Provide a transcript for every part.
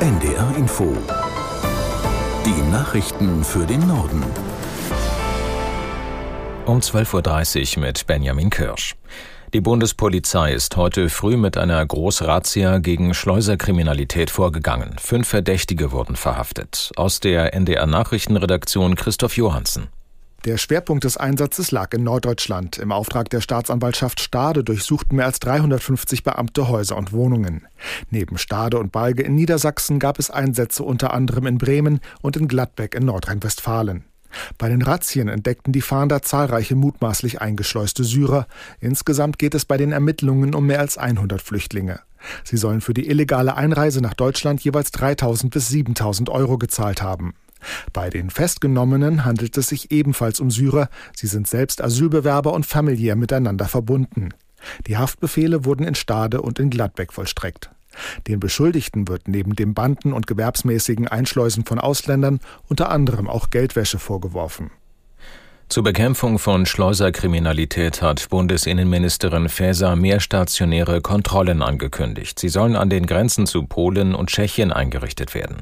NDR Info. Die Nachrichten für den Norden. Um 12.30 Uhr mit Benjamin Kirsch. Die Bundespolizei ist heute früh mit einer Großrazzia gegen Schleuserkriminalität vorgegangen. Fünf Verdächtige wurden verhaftet. Aus der NDR Nachrichtenredaktion Christoph Johansen. Der Schwerpunkt des Einsatzes lag in Norddeutschland. Im Auftrag der Staatsanwaltschaft Stade durchsuchten mehr als 350 Beamte Häuser und Wohnungen. Neben Stade und Balge in Niedersachsen gab es Einsätze unter anderem in Bremen und in Gladbeck in Nordrhein-Westfalen. Bei den Razzien entdeckten die Fahnder zahlreiche mutmaßlich eingeschleuste Syrer. Insgesamt geht es bei den Ermittlungen um mehr als 100 Flüchtlinge. Sie sollen für die illegale Einreise nach Deutschland jeweils 3000 bis 7000 Euro gezahlt haben. Bei den Festgenommenen handelt es sich ebenfalls um Syrer. Sie sind selbst Asylbewerber und familiär miteinander verbunden. Die Haftbefehle wurden in Stade und in Gladbeck vollstreckt. Den Beschuldigten wird neben dem Banden- und gewerbsmäßigen Einschleusen von Ausländern unter anderem auch Geldwäsche vorgeworfen. Zur Bekämpfung von Schleuserkriminalität hat Bundesinnenministerin Faeser mehr stationäre Kontrollen angekündigt. Sie sollen an den Grenzen zu Polen und Tschechien eingerichtet werden.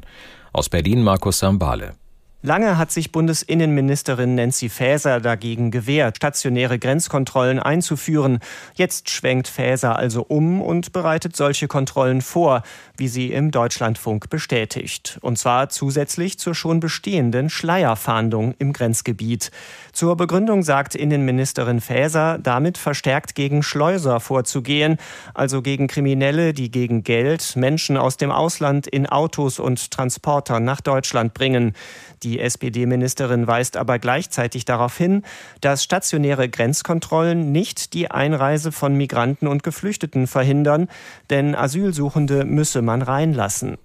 Aus Berlin Markus Sambale. Lange hat sich Bundesinnenministerin Nancy Faeser dagegen gewehrt, stationäre Grenzkontrollen einzuführen. Jetzt schwenkt Faeser also um und bereitet solche Kontrollen vor, wie sie im Deutschlandfunk bestätigt. Und zwar zusätzlich zur schon bestehenden Schleierfahndung im Grenzgebiet. Zur Begründung sagt Innenministerin Faeser, damit verstärkt gegen Schleuser vorzugehen, also gegen Kriminelle, die gegen Geld Menschen aus dem Ausland in Autos und Transportern nach Deutschland bringen. Die SPD-Ministerin weist aber gleichzeitig darauf hin, dass stationäre Grenzkontrollen nicht die Einreise von Migranten und Geflüchteten verhindern, denn Asylsuchende müsse man reinlassen.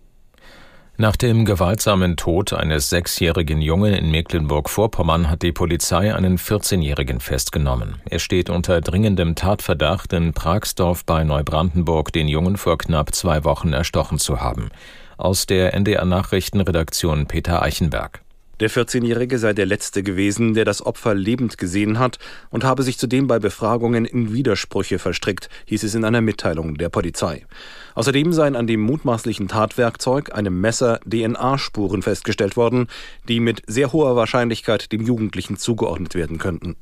Nach dem gewaltsamen Tod eines sechsjährigen Jungen in Mecklenburg-Vorpommern hat die Polizei einen 14-Jährigen festgenommen. Er steht unter dringendem Tatverdacht, in Pragsdorf bei Neubrandenburg den Jungen vor knapp zwei Wochen erstochen zu haben. Aus der NDR Nachrichtenredaktion Peter Eichenberg. Der 14-Jährige sei der Letzte gewesen, der das Opfer lebend gesehen hat und habe sich zudem bei Befragungen in Widersprüche verstrickt, hieß es in einer Mitteilung der Polizei. Außerdem seien an dem mutmaßlichen Tatwerkzeug, einem Messer, DNA-Spuren festgestellt worden, die mit sehr hoher Wahrscheinlichkeit dem Jugendlichen zugeordnet werden könnten.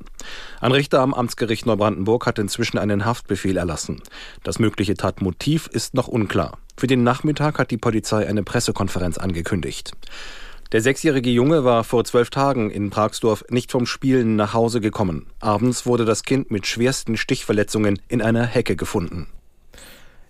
Ein Richter am Amtsgericht Neubrandenburg hat inzwischen einen Haftbefehl erlassen. Das mögliche Tatmotiv ist noch unklar. Für den Nachmittag hat die Polizei eine Pressekonferenz angekündigt. Der sechsjährige Junge war vor zwölf Tagen in Pragsdorf nicht vom Spielen nach Hause gekommen. Abends wurde das Kind mit schwersten Stichverletzungen in einer Hecke gefunden.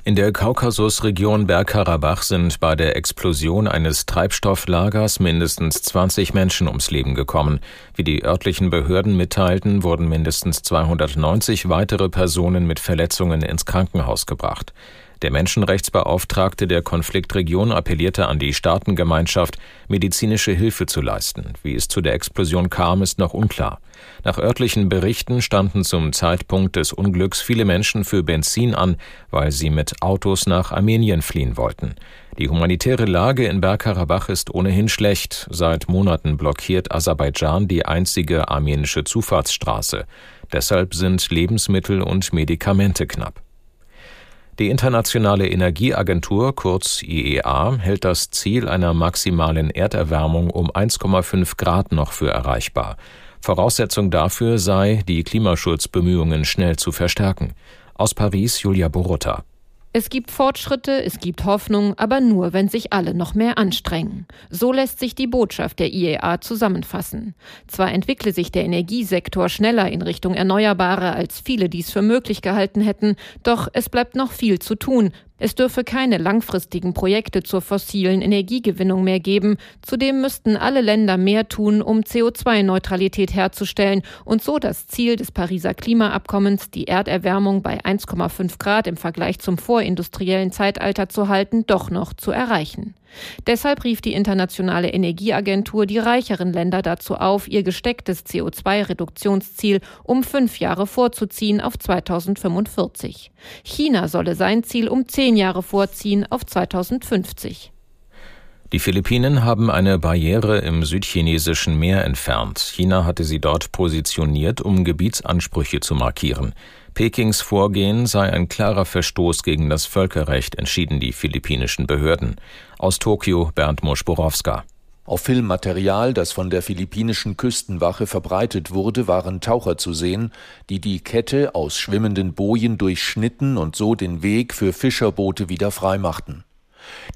In der Kaukasusregion Bergkarabach sind bei der Explosion eines Treibstofflagers mindestens 20 Menschen ums Leben gekommen. Wie die örtlichen Behörden mitteilten, wurden mindestens 290 weitere Personen mit Verletzungen ins Krankenhaus gebracht. Der Menschenrechtsbeauftragte der Konfliktregion appellierte an die Staatengemeinschaft, medizinische Hilfe zu leisten. Wie es zu der Explosion kam, ist noch unklar. Nach örtlichen Berichten standen zum Zeitpunkt des Unglücks viele Menschen für Benzin an, weil sie mit Autos nach Armenien fliehen wollten. Die humanitäre Lage in Bergkarabach ist ohnehin schlecht. Seit Monaten blockiert Aserbaidschan die einzige armenische Zufahrtsstraße. Deshalb sind Lebensmittel und Medikamente knapp. Die Internationale Energieagentur, kurz IEA, hält das Ziel einer maximalen Erderwärmung um 1,5 Grad noch für erreichbar. Voraussetzung dafür sei, die Klimaschutzbemühungen schnell zu verstärken. Aus Paris Julia Borota. Es gibt Fortschritte, es gibt Hoffnung, aber nur, wenn sich alle noch mehr anstrengen. So lässt sich die Botschaft der IEA zusammenfassen. Zwar entwickle sich der Energiesektor schneller in Richtung Erneuerbare, als viele dies für möglich gehalten hätten, doch es bleibt noch viel zu tun, es dürfe keine langfristigen Projekte zur fossilen Energiegewinnung mehr geben. Zudem müssten alle Länder mehr tun, um CO2-Neutralität herzustellen und so das Ziel des Pariser Klimaabkommens, die Erderwärmung bei 1,5 Grad im Vergleich zum vorindustriellen Zeitalter zu halten, doch noch zu erreichen. Deshalb rief die Internationale Energieagentur die reicheren Länder dazu auf, ihr gestecktes CO2-Reduktionsziel um fünf Jahre vorzuziehen auf 2045. China solle sein Ziel um zehn Jahre vorziehen auf 2050. Die Philippinen haben eine Barriere im südchinesischen Meer entfernt. China hatte sie dort positioniert, um Gebietsansprüche zu markieren. Pekings Vorgehen sei ein klarer Verstoß gegen das Völkerrecht, entschieden die philippinischen Behörden. Aus Tokio Bernd Moschborowska. Auf Filmmaterial, das von der philippinischen Küstenwache verbreitet wurde, waren Taucher zu sehen, die die Kette aus schwimmenden Bojen durchschnitten und so den Weg für Fischerboote wieder freimachten.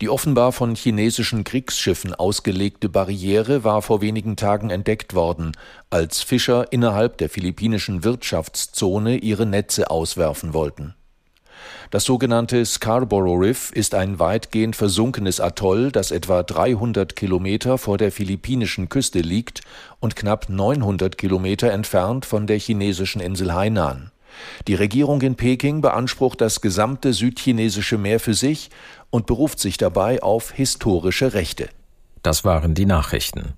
Die offenbar von chinesischen Kriegsschiffen ausgelegte Barriere war vor wenigen Tagen entdeckt worden, als Fischer innerhalb der philippinischen Wirtschaftszone ihre Netze auswerfen wollten. Das sogenannte Scarborough Riff ist ein weitgehend versunkenes Atoll, das etwa 300 Kilometer vor der philippinischen Küste liegt und knapp 900 Kilometer entfernt von der chinesischen Insel Hainan. Die Regierung in Peking beansprucht das gesamte südchinesische Meer für sich und beruft sich dabei auf historische Rechte. Das waren die Nachrichten.